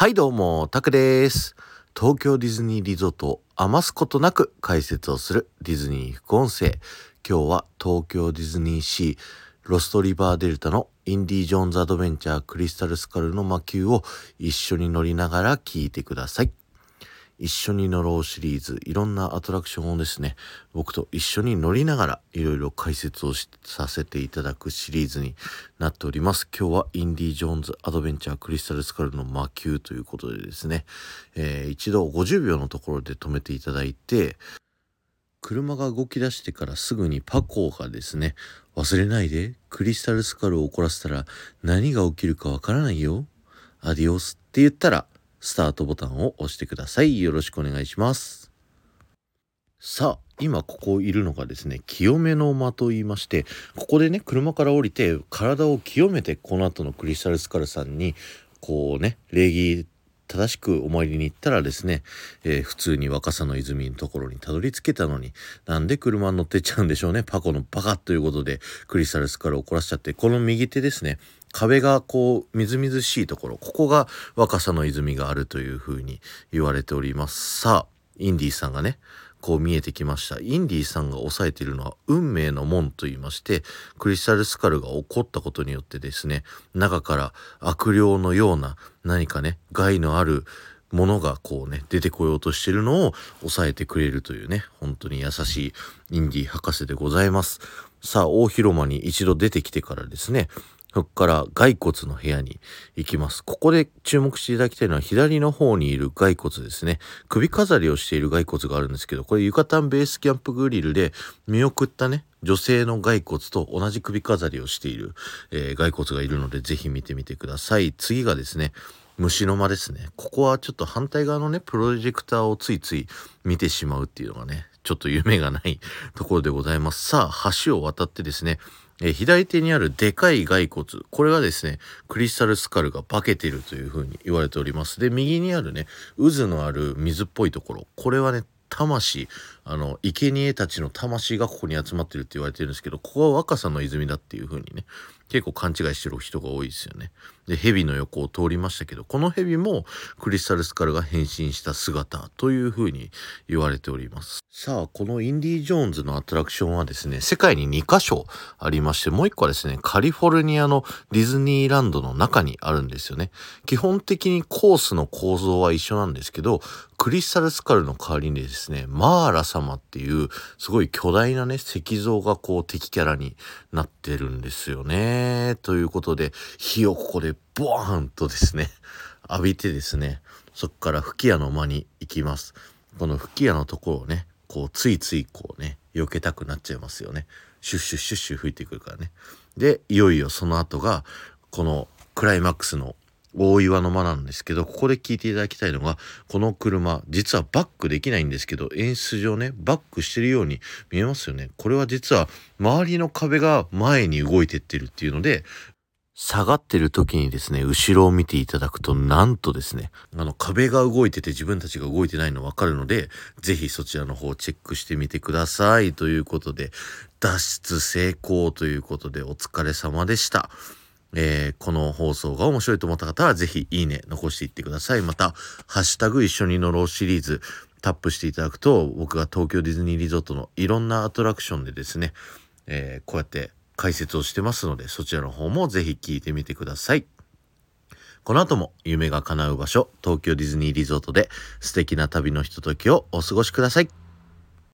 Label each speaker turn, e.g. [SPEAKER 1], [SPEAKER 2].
[SPEAKER 1] はいどうも、タクです。東京ディズニーリゾートを余すことなく解説をするディズニー副音声。今日は東京ディズニーシーロストリバーデルタのインディ・ジョーンズ・アドベンチャー・クリスタル・スカルの魔球を一緒に乗りながら聞いてください。一緒に乗ろうシリーズ。いろんなアトラクションをですね僕と一緒に乗りながらいろいろ解説をさせていただくシリーズになっております。今日はインディ・ジョーンズ・アドベンチャー・クリスタル・スカルの魔球ということでですね、えー一度50秒のところで止めていただいて車が動き出してからすぐにパコーがですね忘れないでクリスタル・スカルを怒らせたら何が起きるかわからないよ。アディオスって言ったらスタートボタンを押してください。よろしくお願いします。さあ、今ここいるのがですね、清めの間と言いまして、ここでね、車から降りて、体を清めて、この後のクリスタルスカルさんに、こうね、礼儀正しくお参りに行ったらですね、えー普通に若狭の泉のところにたどり着けたのに、なんで車に乗ってっちゃうんでしょうね。パコのバカということで、クリスタルスカルを怒らせちゃって、この右手ですね、壁がこうみずみずしいところここが若さの泉があるというふうに言われておりますさあインディーさんがねこう見えてきました。インディーさんが押さえているのは運命の門と言いましてクリスタルスカルが起こったことによってですね中から悪霊のような何かね害のあるものがこうね出てこようとしてるのを抑えてくれるというね本当に優しいインディー博士でございます。さあ大広間に一度出てきてからですねそこから骸骨の部屋に行きます。ここで注目していただきたいのは左の方にいる骸骨ですね。首飾りをしている骸骨があるんですけど、これユカタンベースキャンプグリルで見送ったね、女性の骸骨と同じ首飾りをしている、えー骸骨がいるのでぜひ見てみてください。次がですね、虫の間ですね。ここはちょっと反対側のね、プロジェクターをついつい見てしまうっていうのがね、ちょっと夢がないところでございます。さあ、橋を渡ってですね、え左手にあるでかい骸骨。これがですねクリスタルスカルが化けてるというふうに言われております。で右にあるね渦のある水っぽいところ。これはね魂。あの生贄たちの魂がここに集まってるって言われてるんですけどここは若さの泉だっていう風にね結構勘違いしてる人が多いですよね。で蛇の横を通りましたけどこの蛇もクリスタルスカルが変身した姿という風に言われております。さあこのインディ・ージョーンズのアトラクションはですね世界に2カ所ありましてもう1個はですねカリフォルニアのディズニーランドの中にあるんですよね。基本的にコースの構造は一緒なんですけどクリスタルスカルの代わりにですねマーラ様っていうすごい巨大なね石像がこう敵キャラになってるんですよね。ということで火をここでボーンとですね浴びてですねそこから吹き矢の間に行きます。この吹き矢のところをねこうついついこうね避けたくなっちゃいますよね。シュッシュッシュッシュ吹いてくるからね。でいよいよその後がこのクライマックスの大岩の間なんですけどここで聞いていただきたいのがこの車実はバックできないんですけど演出上ねバックしてるように見えますよねこれは実は周りの壁が前に動いてってるっていうので下がってる時にですね後ろを見ていただくとなんとですねあの壁が動いてて自分たちが動いてないの分かるのでぜひそちらの方チェックしてみてくださいということで脱出成功ということでお疲れ様でした。えーこの放送が面白いと思った方はぜひいいね残していってください。また、ハッシュタグ一緒に乗ろうシリーズタップしていただくと僕が東京ディズニーリゾートのいろんなアトラクションでですね、えーこうやって解説をしてますのでそちらの方もぜひ聞いてみてください。この後も夢が叶う場所東京ディズニーリゾートで素敵な旅のひとときをお過ごしください。